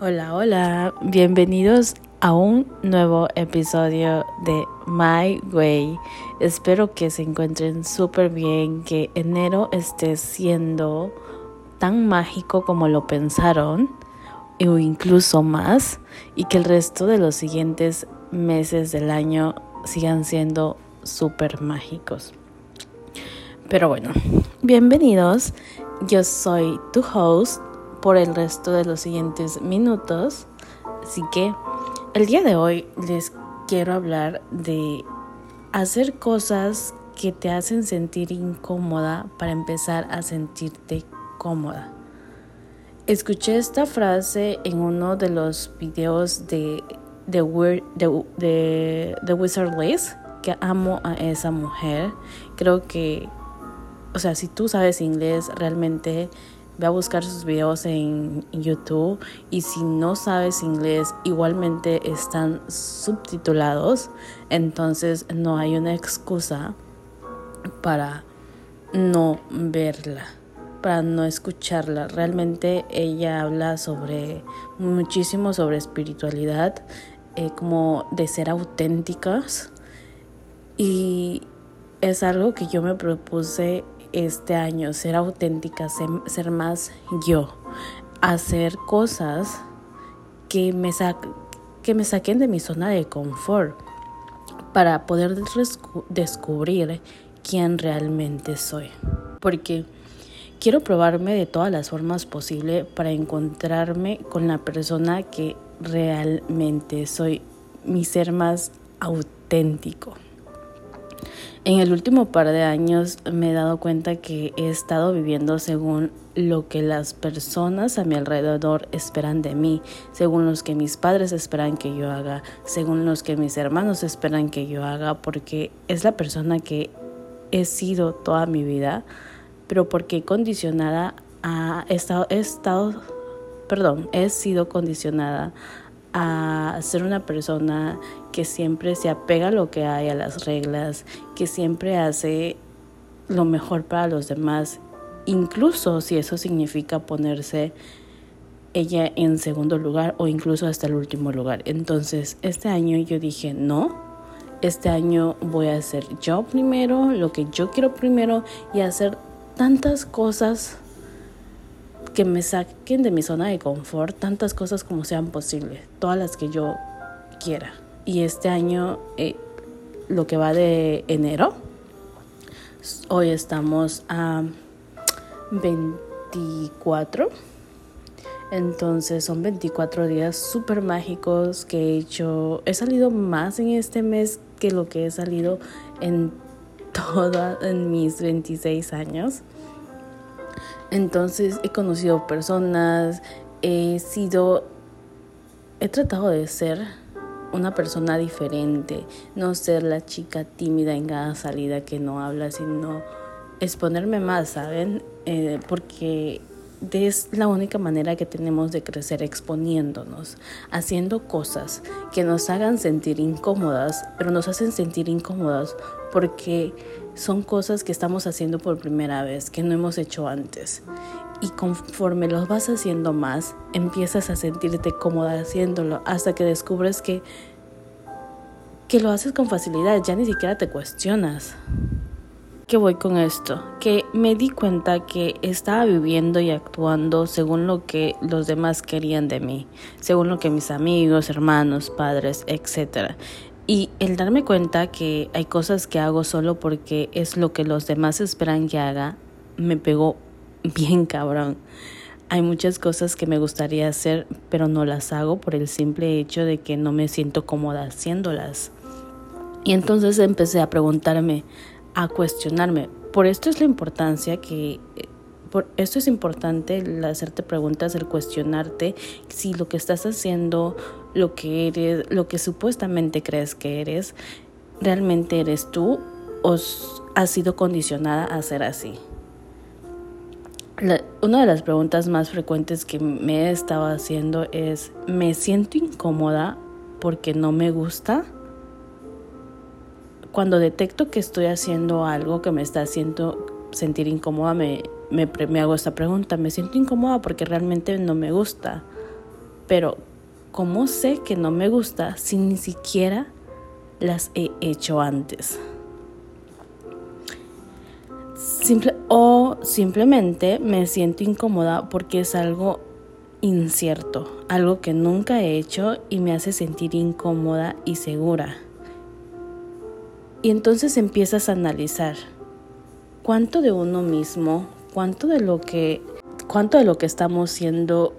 Hola, hola, bienvenidos a un nuevo episodio de My Way. Espero que se encuentren súper bien, que enero esté siendo tan mágico como lo pensaron o incluso más y que el resto de los siguientes meses del año sigan siendo súper mágicos. Pero bueno, bienvenidos. Yo soy tu host por el resto de los siguientes minutos. Así que el día de hoy les quiero hablar de hacer cosas que te hacen sentir incómoda para empezar a sentirte cómoda. Escuché esta frase en uno de los videos de The, de, Wizard Liz, que amo a esa mujer. Creo que, o sea, si tú sabes inglés, realmente Ve a buscar sus videos en YouTube y si no sabes inglés, igualmente están subtitulados. Entonces no hay una excusa para no verla, para no escucharla. Realmente ella habla sobre muchísimo sobre espiritualidad, eh, como de ser auténticas. Y es algo que yo me propuse este año, ser auténtica, ser, más yo, hacer cosas que me, que me saquen de mi zona de confort para poder descubrir quién realmente soy. Porque quiero probarme de todas las formas posibles para encontrarme con la persona que realmente soy, mi ser más auténtico. En el último par de años me he dado cuenta que he estado viviendo según lo que las personas a mi alrededor esperan de mí, según los que mis padres esperan que yo haga, según los que mis hermanos esperan que yo haga, porque es la persona que he sido toda mi vida, pero porque condicionada a, he estado, he estado, perdón, he sido condicionada a ser una persona que siempre se apega a lo que hay, a las reglas, que siempre hace lo mejor para los demás, incluso si eso significa ponerse ella en segundo lugar o incluso hasta el último lugar. Entonces, este año yo dije, no, este año voy a hacer yo primero, lo que yo quiero primero y hacer tantas cosas que me saquen de mi zona de confort tantas cosas como sean posibles, todas las que yo quiera. Y este año, eh, lo que va de enero, hoy estamos a 24. Entonces son 24 días súper mágicos que he hecho. He salido más en este mes que lo que he salido en toda en mis 26 años. Entonces he conocido personas, he sido, he tratado de ser una persona diferente, no ser la chica tímida en cada salida que no habla, sino exponerme más, ¿saben? Eh, porque es la única manera que tenemos de crecer exponiéndonos, haciendo cosas que nos hagan sentir incómodas, pero nos hacen sentir incómodas porque son cosas que estamos haciendo por primera vez, que no hemos hecho antes. Y conforme los vas haciendo más, empiezas a sentirte cómoda haciéndolo hasta que descubres que, que lo haces con facilidad, ya ni siquiera te cuestionas. ¿Qué voy con esto? Que me di cuenta que estaba viviendo y actuando según lo que los demás querían de mí, según lo que mis amigos, hermanos, padres, etc. Y el darme cuenta que hay cosas que hago solo porque es lo que los demás esperan que haga, me pegó bien cabrón. Hay muchas cosas que me gustaría hacer, pero no las hago por el simple hecho de que no me siento cómoda haciéndolas. Y entonces empecé a preguntarme, a cuestionarme. Por esto es la importancia que por esto es importante el hacerte preguntas, el cuestionarte si lo que estás haciendo, lo que eres, lo que supuestamente crees que eres, realmente eres tú o has sido condicionada a ser así. una de las preguntas más frecuentes que me he estado haciendo es, ¿me siento incómoda porque no me gusta? Cuando detecto que estoy haciendo algo que me está haciendo sentir incómoda, me, me, me hago esta pregunta, me siento incómoda porque realmente no me gusta. Pero ¿cómo sé que no me gusta si ni siquiera las he hecho antes? O simplemente me siento incómoda porque es algo incierto, algo que nunca he hecho y me hace sentir incómoda y segura. Y entonces empiezas a analizar cuánto de uno mismo, cuánto de lo que, cuánto de lo que estamos siendo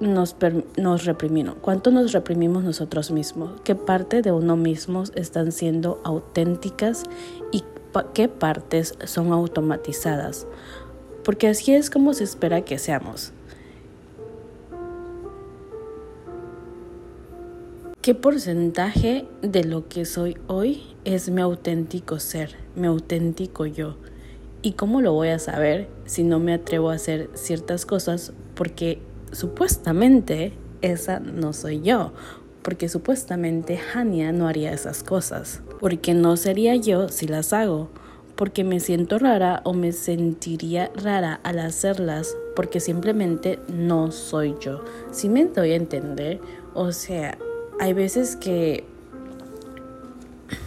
nos, nos reprimimos, cuánto nos reprimimos nosotros mismos, qué parte de uno mismo están siendo auténticas y qué partes son automatizadas, porque así es como se espera que seamos. ¿Qué porcentaje de lo que soy hoy es mi auténtico ser, mi auténtico yo? ¿Y cómo lo voy a saber si no me atrevo a hacer ciertas cosas porque supuestamente esa no soy yo? Porque supuestamente Hania no haría esas cosas. Porque no sería yo si las hago. Porque me siento rara o me sentiría rara al hacerlas porque simplemente no soy yo. Si me doy a entender, o sea, hay veces que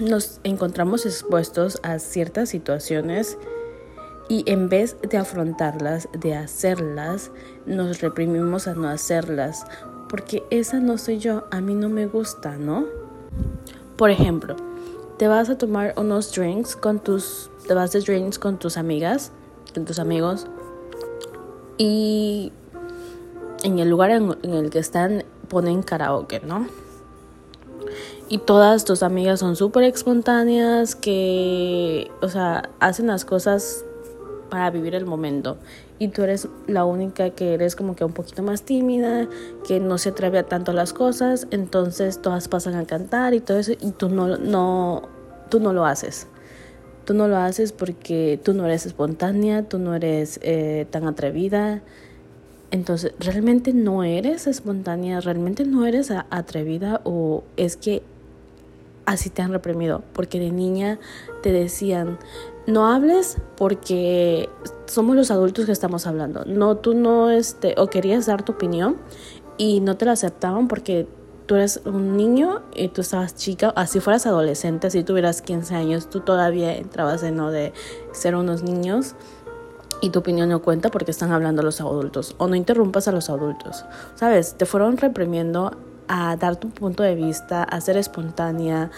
nos encontramos expuestos a ciertas situaciones y en vez de afrontarlas, de hacerlas, nos reprimimos a no hacerlas, porque esa no soy yo, a mí no me gusta, ¿no? Por ejemplo, te vas a tomar unos drinks con tus, te vas de drinks con tus amigas, con tus amigos, y en el lugar en, el que están ponen karaoke, ¿no? y todas tus amigas son súper espontáneas, que, o sea, hacen las cosas para vivir el momento. Y tú eres la única que eres como que un poquito más tímida, que no se atreve a tanto las cosas, entonces todas pasan a cantar y todo eso, y tú no, no, tú no lo haces. Tú no lo haces porque tú no eres espontánea, tú no eres eh, tan atrevida. Entonces, ¿realmente no eres espontánea? ¿Realmente no eres atrevida? ¿O es que así te han reprimido, porque de niña te decían, no hables porque somos los adultos que estamos hablando. No, tú no, este, o querías dar tu opinión y no te la aceptaban porque tú eres un niño y tú estabas chica, así fueras adolescente, si tuvieras 15 años, tú todavía entrabas en lo de ser unos niños y tu opinión no cuenta porque están hablando los adultos o no interrumpas a los adultos. ¿Sabes? Te fueron reprimiendo a dar tu punto de vista, a ser espontánea,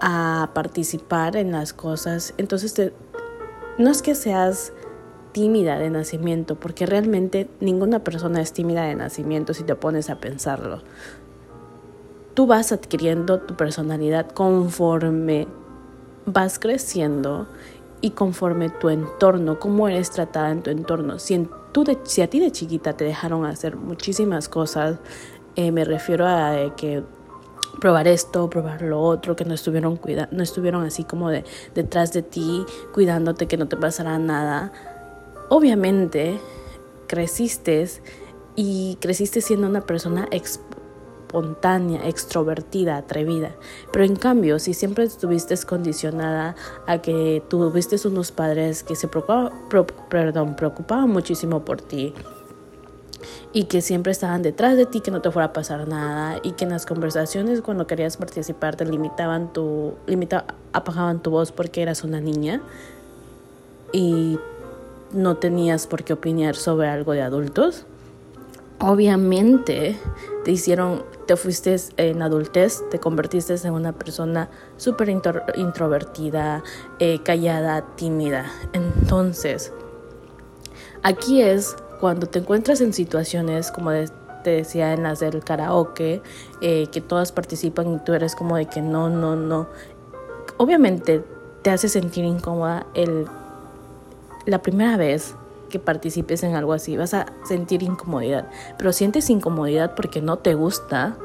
a participar en las cosas. Entonces, no es que seas tímida de nacimiento, porque realmente ninguna persona es tímida de nacimiento si te pones a pensarlo. Tú vas adquiriendo tu personalidad conforme vas creciendo y conforme tu entorno, cómo eres tratada en tu entorno. Si, tú si a ti de chiquita te dejaron hacer muchísimas cosas, eh, me refiero a que probar esto, probar lo otro, que no estuvieron, cuida no estuvieron así como de, detrás de ti, cuidándote que no te pasará nada. Obviamente creciste y creciste siendo una persona espontánea, extrovertida, atrevida. Pero en cambio, si siempre estuviste condicionada a que tuviste unos padres que se perdón, preocupaban muchísimo por ti, y que siempre estaban detrás de ti, que no te fuera a pasar nada y que en las conversaciones cuando querías participar te limitaban tu, limita, apagaban tu voz porque eras una niña y no tenías por qué opinar sobre algo de adultos. Obviamente te hicieron, te fuiste en adultez, te convertiste en una persona súper introvertida, eh, callada, tímida. Entonces, aquí es cuando te encuentras en situaciones como te decía en las del karaoke, eh, que todas participan y tú eres como de que no, no, no, obviamente te hace sentir incómoda el, la primera vez que participes en algo así, vas a sentir incomodidad, pero sientes incomodidad porque no te gusta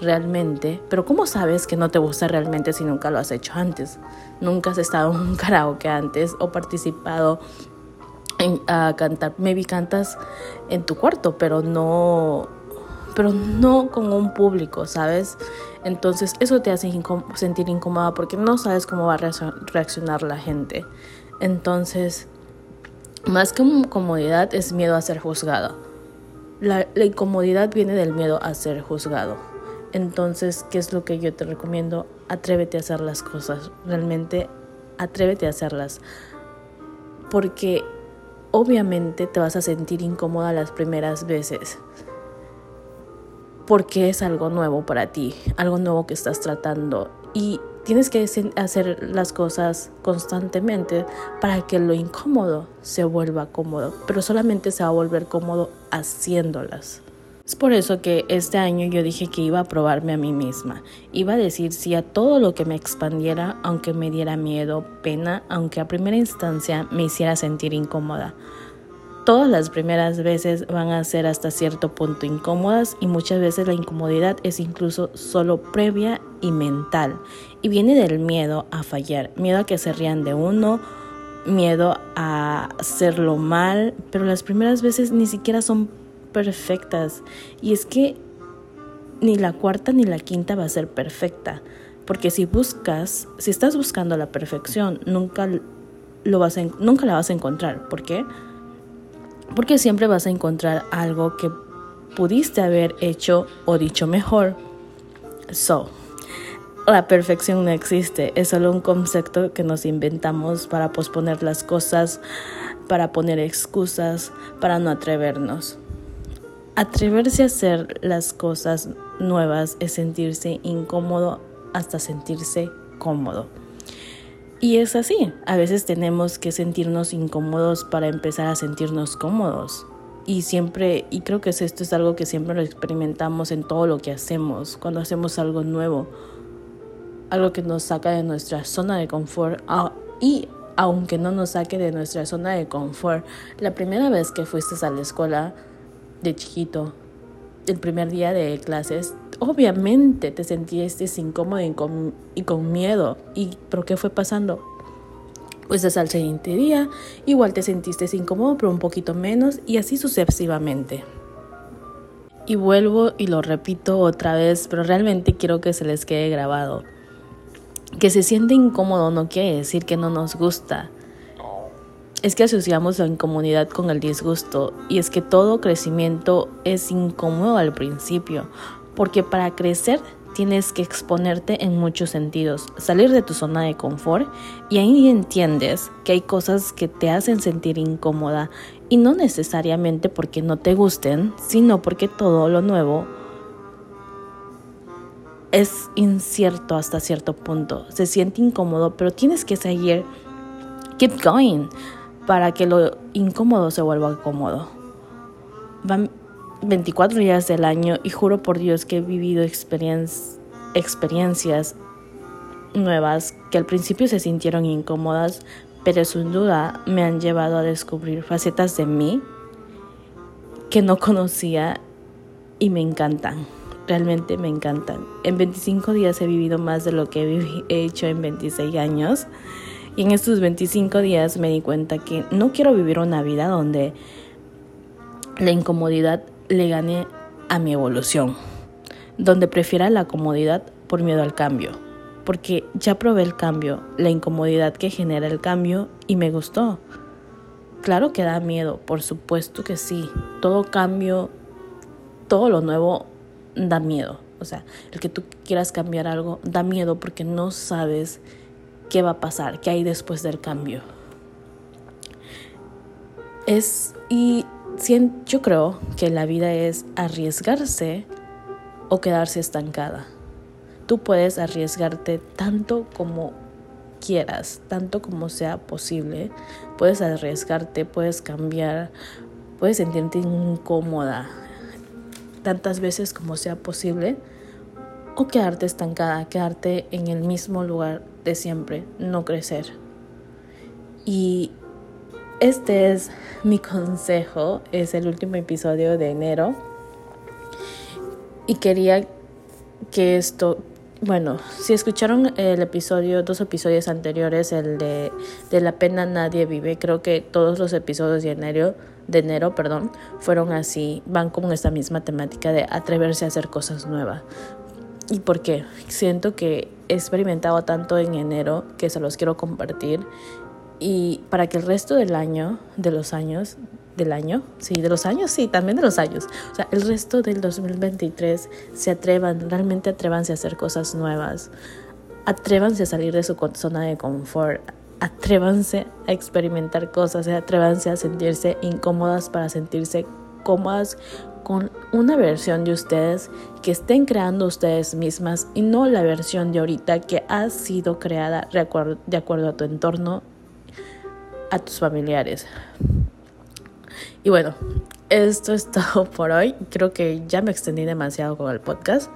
realmente, pero ¿cómo sabes que no te gusta realmente si nunca lo has hecho antes? Nunca has estado en un karaoke antes o participado a cantar. Maybe cantas en tu cuarto, pero no, pero no con un público, ¿sabes? Entonces eso te hace sentir incómoda porque no sabes cómo va a reaccionar la gente. Entonces, más que comodidad es miedo a ser juzgado. La, la incomodidad viene del miedo a ser juzgado. Entonces, ¿qué es lo que yo te recomiendo? Atrévete a hacer las cosas. Realmente, atrévete a hacerlas. Porque obviamente te vas a sentir incómoda las primeras veces. Porque es algo nuevo para ti, algo nuevo que estás tratando. Y tienes que hacer las cosas constantemente para que lo incómodo se vuelva cómodo. Pero solamente se va a volver cómodo haciéndolas. Es por eso que este año yo dije que iba a probarme a mí misma. Iba a decir sí a todo lo que me expandiera, aunque me diera miedo, pena, aunque a primera instancia me hiciera sentir incómoda. Todas las primeras veces van a ser hasta cierto punto incómodas y muchas veces la incomodidad es incluso solo previa y mental. Y viene del miedo a fallar, miedo a que se rían de uno, miedo a hacerlo mal, pero las primeras veces ni siquiera son perfectas. Y es que ni la cuarta ni la quinta va a ser perfecta. Porque si buscas, si estás buscando la perfección, nunca, lo vas nunca la vas a encontrar. ¿Por qué? Porque siempre vas a encontrar algo que pudiste haber hecho o dicho mejor. So, la perfección no existe, es solo un concepto que nos inventamos para posponer las cosas, para poner excusas, para no atrevernos. Atreverse a hacer las cosas nuevas es sentirse incómodo hasta sentirse cómodo. Y es así, a veces tenemos que sentirnos incómodos para empezar a sentirnos cómodos. Y siempre, y creo que esto es algo que siempre lo experimentamos en todo lo que hacemos, cuando hacemos algo nuevo, algo que nos saca de nuestra zona de confort. Y aunque no nos saque de nuestra zona de confort, la primera vez que fuiste a la escuela, de chiquito, el primer día de clases, obviamente te sentiste incómodo y con, miedo. ¿Y por qué fue pasando? Pues hasta el siguiente día, igual te sentiste incómodo, pero un poquito menos, y así sucesivamente. Y vuelvo y lo repito otra vez, pero realmente quiero que se les quede grabado. Que se siente incómodo no quiere decir que no nos gusta es que asociamos la incomodidad con el disgusto y es que todo crecimiento es incómodo al principio, porque para crecer tienes que exponerte en muchos sentidos, salir de tu zona de confort y ahí entiendes que hay cosas que te hacen sentir incómoda y no necesariamente porque no te gusten, sino porque todo lo nuevo es incierto hasta cierto punto, se siente incómodo, pero tienes que seguir, keep going para que lo incómodo se vuelva cómodo. Van 24 días del año y juro por Dios que he vivido experiencias nuevas que al principio se sintieron incómodas, pero sin duda me han llevado a descubrir facetas de mí que no conocía y me encantan. Realmente me encantan. En 25 días he vivido más de lo que he hecho en 26 años. Y en estos 25 días me di cuenta que no quiero vivir una vida donde la incomodidad le gane a mi evolución, donde prefiera la comodidad por miedo al cambio, porque ya probé el cambio, la incomodidad que genera el cambio y me gustó. Claro que da miedo, por supuesto que sí. Todo cambio, todo lo nuevo da miedo. O sea, el que tú quieras cambiar algo da miedo porque no sabes qué va a pasar, qué hay después del cambio. Es, y yo creo que la vida es arriesgarse o quedarse estancada. Tú puedes arriesgarte tanto como quieras, tanto como sea posible. Puedes arriesgarte, puedes cambiar, puedes sentirte incómoda tantas veces como sea posible o quedarte estancada, quedarte en el mismo lugar de siempre, no crecer. Y este es mi consejo, es el último episodio de enero. Y quería que esto, bueno, si escucharon el episodio, dos episodios anteriores, el de, de la pena nadie vive, creo que todos los episodios de enero, de enero, perdón, fueron así, van con esta misma temática de atreverse a hacer cosas nuevas. ¿Y por qué? Siento que he experimentado tanto en enero que se los quiero compartir y para que el resto del año, de los años, del año, sí, de los años, sí, también de los años. O sea, el resto del 2023 se atrevan, realmente atrévanse a hacer cosas nuevas. Atrévanse a salir de su zona de confort. Atrévanse a experimentar cosas, atrévanse a sentirse incómodas para sentirse cómodas con una versión de ustedes que estén creando ustedes mismas y no la versión de ahorita que ha sido creada de acuerdo, a tu entorno, a tus familiares. Y bueno, esto es todo por hoy. Creo que ya me extendí demasiado con el podcast.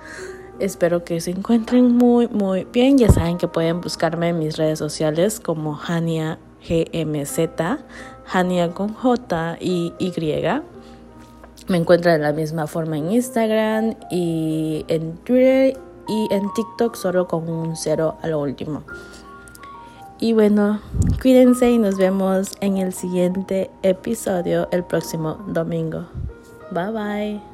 Espero que se encuentren muy, muy bien. Ya saben que pueden buscarme en mis redes sociales como Hania GMZ, Hania con J y Y. Me encuentran de la misma forma en Instagram y en Twitter y en TikTok solo con un cero a lo último. Y bueno, cuídense y nos vemos en el siguiente episodio el próximo domingo. Bye bye.